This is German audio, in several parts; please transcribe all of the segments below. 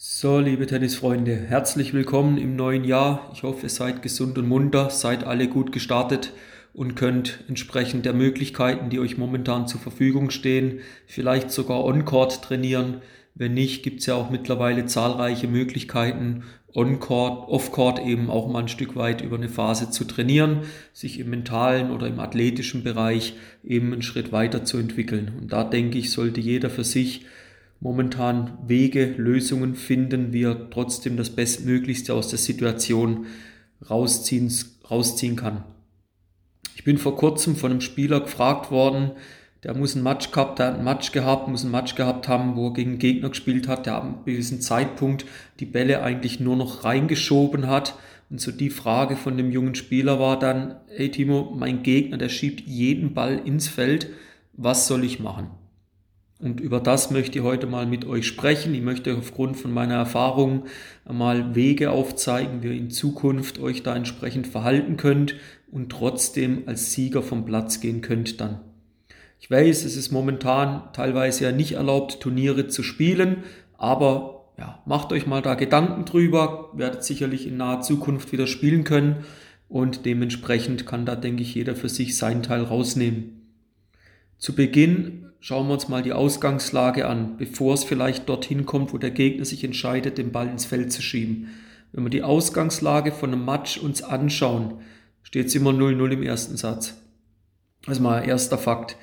So, liebe Tennisfreunde, herzlich willkommen im neuen Jahr. Ich hoffe, ihr seid gesund und munter, seid alle gut gestartet und könnt entsprechend der Möglichkeiten, die euch momentan zur Verfügung stehen, vielleicht sogar on-court trainieren. Wenn nicht, gibt es ja auch mittlerweile zahlreiche Möglichkeiten, on-court, off-court eben auch mal ein Stück weit über eine Phase zu trainieren, sich im mentalen oder im athletischen Bereich eben einen Schritt weiter zu entwickeln. Und da denke ich, sollte jeder für sich momentan Wege, Lösungen finden, wie er trotzdem das Bestmöglichste aus der Situation rausziehen, rausziehen kann. Ich bin vor kurzem von einem Spieler gefragt worden, der muss ein Match gehabt, der hat ein Match gehabt, muss ein Match gehabt haben, wo er gegen einen Gegner gespielt hat, der einem gewissen Zeitpunkt die Bälle eigentlich nur noch reingeschoben hat. Und so die Frage von dem jungen Spieler war dann, hey Timo, mein Gegner, der schiebt jeden Ball ins Feld, was soll ich machen? Und über das möchte ich heute mal mit euch sprechen. Ich möchte aufgrund von meiner Erfahrung mal Wege aufzeigen, wie ihr in Zukunft euch da entsprechend verhalten könnt und trotzdem als Sieger vom Platz gehen könnt dann. Ich weiß, es ist momentan teilweise ja nicht erlaubt, Turniere zu spielen, aber ja, macht euch mal da Gedanken drüber, werdet sicherlich in naher Zukunft wieder spielen können und dementsprechend kann da, denke ich, jeder für sich seinen Teil rausnehmen. Zu Beginn schauen wir uns mal die Ausgangslage an, bevor es vielleicht dorthin kommt, wo der Gegner sich entscheidet, den Ball ins Feld zu schieben. Wenn wir die Ausgangslage von einem Match uns anschauen, steht es immer 0-0 im ersten Satz. Das ist mal erster Fakt.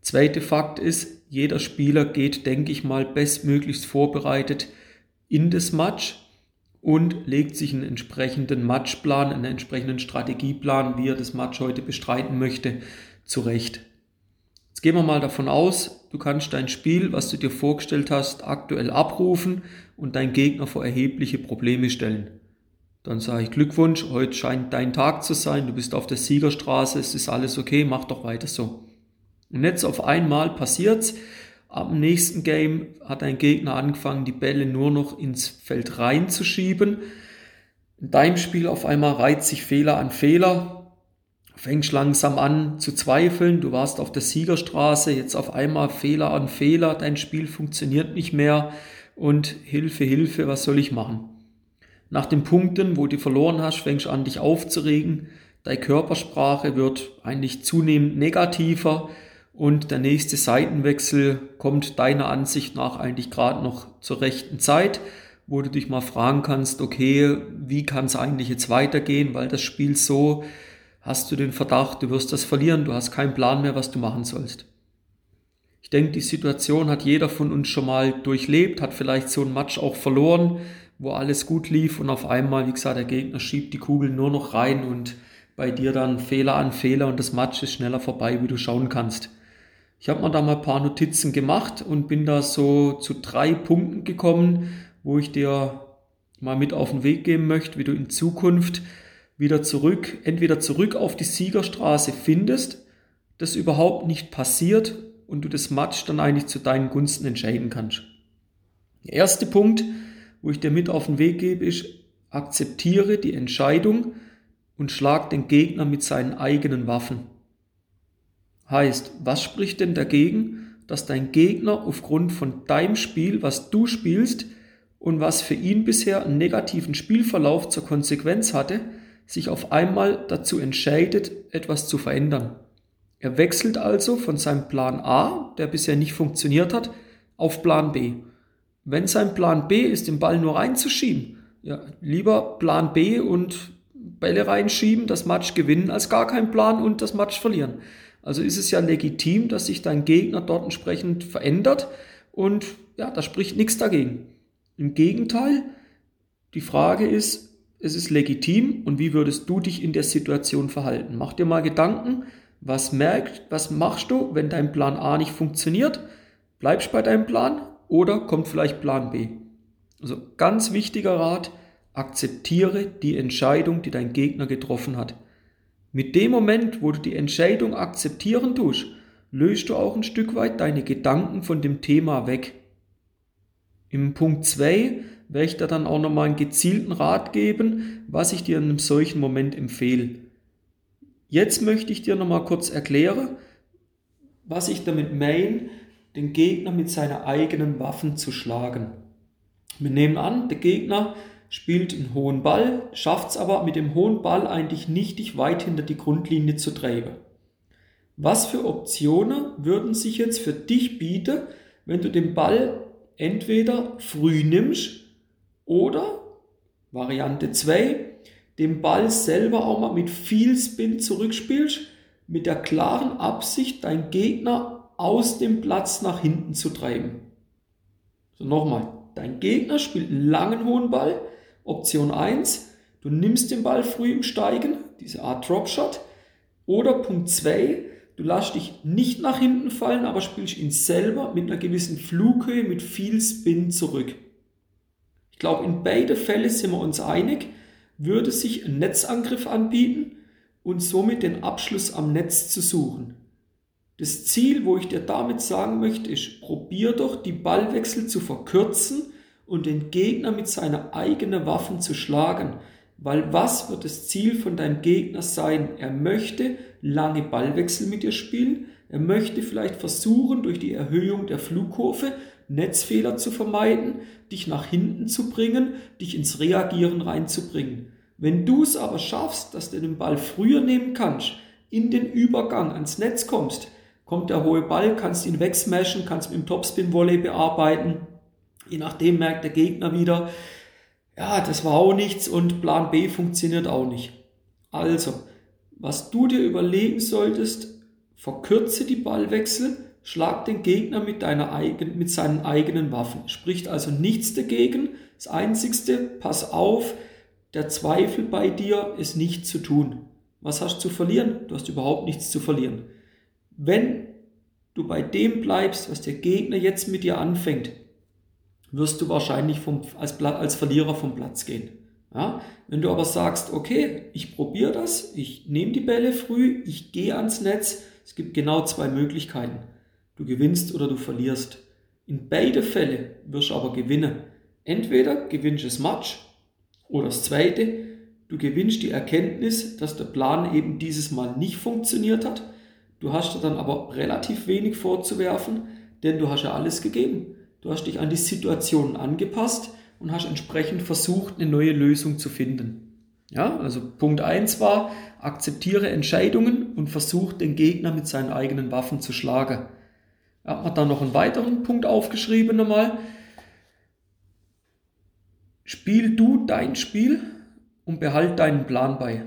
Zweiter Fakt ist, jeder Spieler geht, denke ich mal, bestmöglichst vorbereitet in das Match und legt sich einen entsprechenden Matchplan, einen entsprechenden Strategieplan, wie er das Match heute bestreiten möchte, zurecht. Jetzt gehen wir mal davon aus, du kannst dein Spiel, was du dir vorgestellt hast, aktuell abrufen und deinen Gegner vor erhebliche Probleme stellen. Dann sage ich Glückwunsch, heute scheint dein Tag zu sein, du bist auf der Siegerstraße, es ist alles okay, mach doch weiter so. Und jetzt auf einmal passiert's, dem nächsten Game hat dein Gegner angefangen, die Bälle nur noch ins Feld reinzuschieben. In deinem Spiel auf einmal reiht sich Fehler an Fehler, fängst langsam an zu zweifeln, du warst auf der Siegerstraße, jetzt auf einmal Fehler an Fehler, dein Spiel funktioniert nicht mehr. Und Hilfe, Hilfe, was soll ich machen? Nach den Punkten, wo du verloren hast, fängst du an, dich aufzuregen, deine Körpersprache wird eigentlich zunehmend negativer. Und der nächste Seitenwechsel kommt deiner Ansicht nach eigentlich gerade noch zur rechten Zeit, wo du dich mal fragen kannst, okay, wie kann es eigentlich jetzt weitergehen, weil das Spiel so hast du den Verdacht, du wirst das verlieren, du hast keinen Plan mehr, was du machen sollst. Ich denke, die Situation hat jeder von uns schon mal durchlebt, hat vielleicht so ein Match auch verloren, wo alles gut lief und auf einmal, wie gesagt, der Gegner schiebt die Kugel nur noch rein und bei dir dann Fehler an Fehler und das Match ist schneller vorbei, wie du schauen kannst. Ich habe mir da mal ein paar Notizen gemacht und bin da so zu drei Punkten gekommen, wo ich dir mal mit auf den Weg geben möchte, wie du in Zukunft wieder zurück, entweder zurück auf die Siegerstraße findest, das überhaupt nicht passiert und du das Match dann eigentlich zu deinen Gunsten entscheiden kannst. Der erste Punkt, wo ich dir mit auf den Weg gebe, ist, akzeptiere die Entscheidung und schlag den Gegner mit seinen eigenen Waffen. Heißt, was spricht denn dagegen, dass dein Gegner aufgrund von deinem Spiel, was du spielst und was für ihn bisher einen negativen Spielverlauf zur Konsequenz hatte, sich auf einmal dazu entscheidet, etwas zu verändern. Er wechselt also von seinem Plan A, der bisher nicht funktioniert hat, auf Plan B. Wenn sein Plan B ist, den Ball nur reinzuschieben, ja, lieber Plan B und Bälle reinschieben, das Match gewinnen, als gar kein Plan und das Match verlieren. Also ist es ja legitim, dass sich dein Gegner dort entsprechend verändert und ja, da spricht nichts dagegen. Im Gegenteil, die Frage ist, es ist legitim und wie würdest du dich in der Situation verhalten? Mach dir mal Gedanken, was merkt, was machst du, wenn dein Plan A nicht funktioniert? Bleibst bei deinem Plan oder kommt vielleicht Plan B? Also ganz wichtiger Rat, akzeptiere die Entscheidung, die dein Gegner getroffen hat. Mit dem Moment, wo du die Entscheidung akzeptieren tust, löst du auch ein Stück weit deine Gedanken von dem Thema weg. Im Punkt 2 werde ich dir dann auch nochmal einen gezielten Rat geben, was ich dir in einem solchen Moment empfehle. Jetzt möchte ich dir nochmal kurz erklären, was ich damit meine, den Gegner mit seinen eigenen Waffen zu schlagen. Wir nehmen an, der Gegner spielt einen hohen Ball, schafft es aber mit dem hohen Ball eigentlich nicht, dich weit hinter die Grundlinie zu treiben. Was für Optionen würden sich jetzt für dich bieten, wenn du den Ball entweder früh nimmst oder Variante 2, den Ball selber auch mal mit viel Spin zurückspielst, mit der klaren Absicht, deinen Gegner aus dem Platz nach hinten zu treiben. So nochmal, dein Gegner spielt einen langen hohen Ball, Option 1, du nimmst den Ball früh im Steigen, diese Art Dropshot, oder Punkt 2, du lässt dich nicht nach hinten fallen, aber spielst ihn selber mit einer gewissen Flughöhe, mit viel Spin zurück. Ich glaube, in beide Fälle sind wir uns einig, würde sich ein Netzangriff anbieten und somit den Abschluss am Netz zu suchen. Das Ziel, wo ich dir damit sagen möchte, ist, probier doch die Ballwechsel zu verkürzen und den Gegner mit seiner eigenen Waffen zu schlagen. Weil was wird das Ziel von deinem Gegner sein? Er möchte lange Ballwechsel mit dir spielen. Er möchte vielleicht versuchen, durch die Erhöhung der Flugkurve Netzfehler zu vermeiden, dich nach hinten zu bringen, dich ins Reagieren reinzubringen. Wenn du es aber schaffst, dass du den Ball früher nehmen kannst, in den Übergang ans Netz kommst, kommt der hohe Ball, kannst ihn wegsmashen, kannst mit dem Topspin-Volley bearbeiten. Je nachdem merkt der Gegner wieder, ja, das war auch nichts und Plan B funktioniert auch nicht. Also, was du dir überlegen solltest, verkürze die Ballwechsel, schlag den Gegner mit, deiner eigen, mit seinen eigenen Waffen. Spricht also nichts dagegen. Das Einzigste, pass auf, der Zweifel bei dir ist nicht zu tun. Was hast du zu verlieren? Du hast überhaupt nichts zu verlieren. Wenn du bei dem bleibst, was der Gegner jetzt mit dir anfängt, wirst du wahrscheinlich vom, als, als Verlierer vom Platz gehen. Ja? Wenn du aber sagst, okay, ich probiere das, ich nehme die Bälle früh, ich gehe ans Netz, es gibt genau zwei Möglichkeiten. Du gewinnst oder du verlierst. In beide Fälle wirst du aber gewinnen. Entweder gewinnst du das Match oder das zweite, du gewinnst die Erkenntnis, dass der Plan eben dieses Mal nicht funktioniert hat. Du hast dir dann aber relativ wenig vorzuwerfen, denn du hast ja alles gegeben. Du hast dich an die Situation angepasst und hast entsprechend versucht, eine neue Lösung zu finden. Ja, also Punkt 1 war, akzeptiere Entscheidungen und versuch den Gegner mit seinen eigenen Waffen zu schlagen. Er hat dann noch einen weiteren Punkt aufgeschrieben nochmal. Spiel du dein Spiel und behalt deinen Plan bei.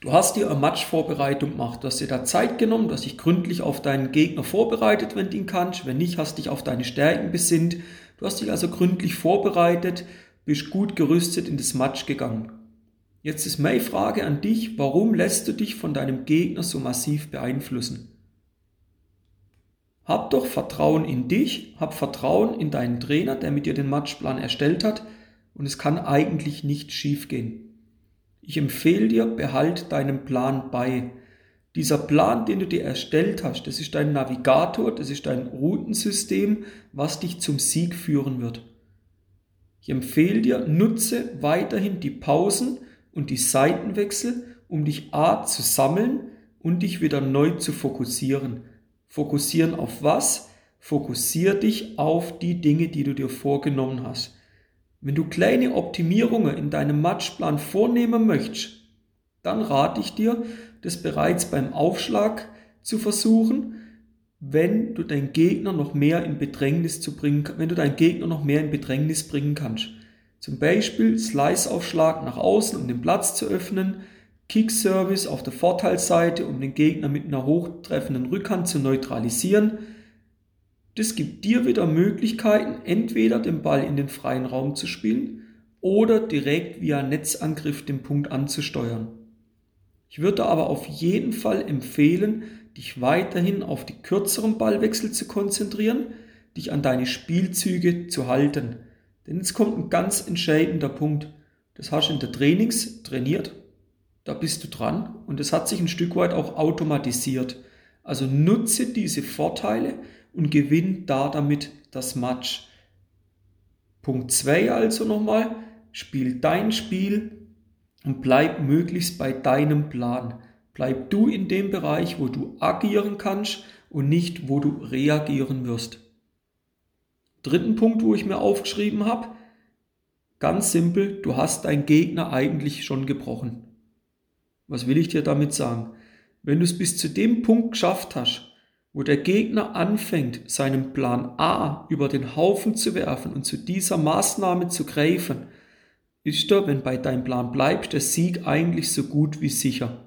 Du hast dir eine Matchvorbereitung gemacht, du hast dir da Zeit genommen, du hast dich gründlich auf deinen Gegner vorbereitet, wenn du ihn kannst. Wenn nicht, hast dich auf deine Stärken besinnt. Du hast dich also gründlich vorbereitet, bist gut gerüstet in das Match gegangen. Jetzt ist meine Frage an dich, warum lässt du dich von deinem Gegner so massiv beeinflussen? Hab doch Vertrauen in dich, hab Vertrauen in deinen Trainer, der mit dir den Matchplan erstellt hat und es kann eigentlich nicht schiefgehen. Ich empfehle dir, behalt deinen Plan bei. Dieser Plan, den du dir erstellt hast, das ist dein Navigator, das ist dein Routensystem, was dich zum Sieg führen wird. Ich empfehle dir, nutze weiterhin die Pausen und die Seitenwechsel, um dich A zu sammeln und dich wieder neu zu fokussieren. Fokussieren auf was? Fokussier dich auf die Dinge, die du dir vorgenommen hast. Wenn du kleine Optimierungen in deinem Matchplan vornehmen möchtest, dann rate ich dir, das bereits beim Aufschlag zu versuchen, wenn du deinen Gegner noch mehr in Bedrängnis zu bringen, wenn du deinen Gegner noch mehr in Bedrängnis bringen kannst. Zum Beispiel Slice-Aufschlag nach außen, um den Platz zu öffnen, Kick-Service auf der Vorteilsseite, um den Gegner mit einer hochtreffenden Rückhand zu neutralisieren. Das gibt dir wieder Möglichkeiten, entweder den Ball in den freien Raum zu spielen oder direkt via Netzangriff den Punkt anzusteuern. Ich würde aber auf jeden Fall empfehlen, dich weiterhin auf die kürzeren Ballwechsel zu konzentrieren, dich an deine Spielzüge zu halten. Denn jetzt kommt ein ganz entscheidender Punkt. Das hast du in der Trainings trainiert da bist du dran und es hat sich ein Stück weit auch automatisiert. Also nutze diese Vorteile und gewinn da damit das Match. Punkt 2 also nochmal, spiel dein Spiel und bleib möglichst bei deinem Plan. Bleib du in dem Bereich, wo du agieren kannst und nicht, wo du reagieren wirst. Dritten Punkt, wo ich mir aufgeschrieben habe, Ganz simpel, du hast deinen Gegner eigentlich schon gebrochen. Was will ich dir damit sagen? Wenn du es bis zu dem Punkt geschafft hast, wo der Gegner anfängt, seinen Plan A über den Haufen zu werfen und zu dieser Maßnahme zu greifen, ist da, wenn bei deinem Plan bleibst, der Sieg eigentlich so gut wie sicher.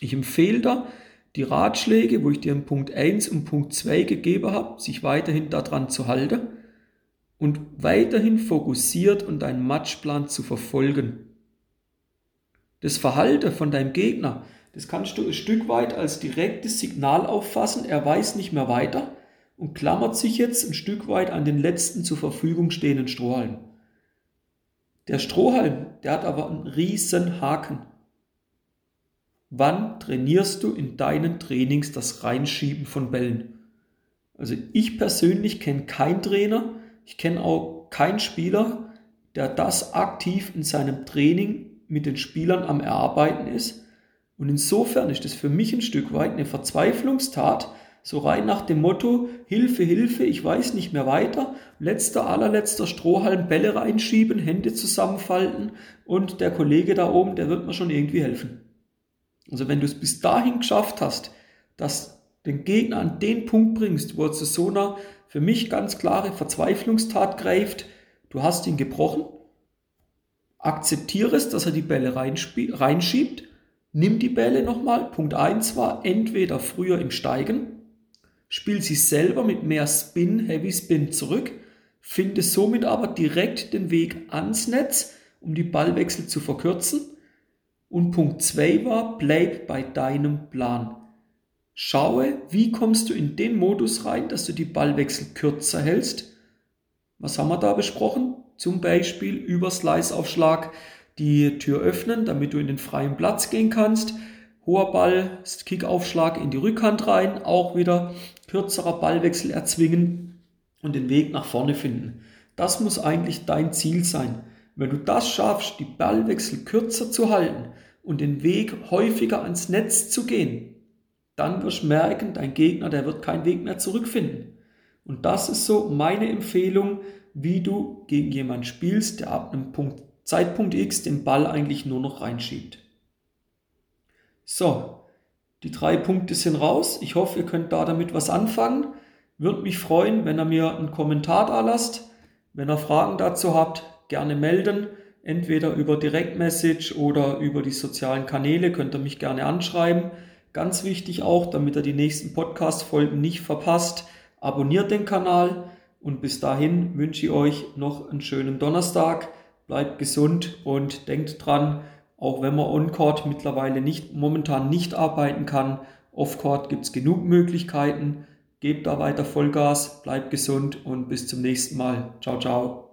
Ich empfehle da die Ratschläge, wo ich dir in Punkt 1 und Punkt 2 gegeben habe, sich weiterhin daran zu halten und weiterhin fokussiert und deinen Matchplan zu verfolgen. Das Verhalten von deinem Gegner, das kannst du ein Stück weit als direktes Signal auffassen, er weiß nicht mehr weiter und klammert sich jetzt ein Stück weit an den letzten zur Verfügung stehenden Strohhalm. Der Strohhalm, der hat aber einen riesen Haken. Wann trainierst du in deinen Trainings das Reinschieben von Bällen? Also ich persönlich kenne keinen Trainer, ich kenne auch keinen Spieler, der das aktiv in seinem Training mit den Spielern am Erarbeiten ist. Und insofern ist das für mich ein Stück weit eine Verzweiflungstat, so rein nach dem Motto, Hilfe, Hilfe, ich weiß nicht mehr weiter, letzter, allerletzter Strohhalm, Bälle reinschieben, Hände zusammenfalten und der Kollege da oben, der wird mir schon irgendwie helfen. Also wenn du es bis dahin geschafft hast, dass den Gegner an den Punkt bringst, wo er zu so einer für mich ganz klare Verzweiflungstat greift, du hast ihn gebrochen, akzeptiere es, dass er die Bälle reinschiebt, nimm die Bälle nochmal, Punkt 1 war entweder früher im Steigen, spiel sie selber mit mehr Spin, Heavy Spin zurück, finde somit aber direkt den Weg ans Netz, um die Ballwechsel zu verkürzen. Und Punkt 2 war, bleib bei deinem Plan. Schaue, wie kommst du in den Modus rein, dass du die Ballwechsel kürzer hältst. Was haben wir da besprochen? Zum Beispiel über Slice-Aufschlag die Tür öffnen, damit du in den freien Platz gehen kannst hoher Ball, Kickaufschlag in die Rückhand rein, auch wieder kürzerer Ballwechsel erzwingen und den Weg nach vorne finden. Das muss eigentlich dein Ziel sein. Wenn du das schaffst, die Ballwechsel kürzer zu halten und den Weg häufiger ans Netz zu gehen, dann wirst du merken, dein Gegner, der wird keinen Weg mehr zurückfinden. Und das ist so meine Empfehlung, wie du gegen jemanden spielst, der ab einem Punkt, Zeitpunkt X den Ball eigentlich nur noch reinschiebt. So, die drei Punkte sind raus. Ich hoffe, ihr könnt da damit was anfangen. Würde mich freuen, wenn ihr mir einen Kommentar da lasst. Wenn ihr Fragen dazu habt, gerne melden. Entweder über Direktmessage oder über die sozialen Kanäle könnt ihr mich gerne anschreiben. Ganz wichtig auch, damit ihr die nächsten Podcast-Folgen nicht verpasst, abonniert den Kanal und bis dahin wünsche ich euch noch einen schönen Donnerstag. Bleibt gesund und denkt dran, auch wenn man on-court mittlerweile nicht, momentan nicht arbeiten kann. Off-court gibt es genug Möglichkeiten. Gebt da weiter Vollgas, bleibt gesund und bis zum nächsten Mal. Ciao, ciao.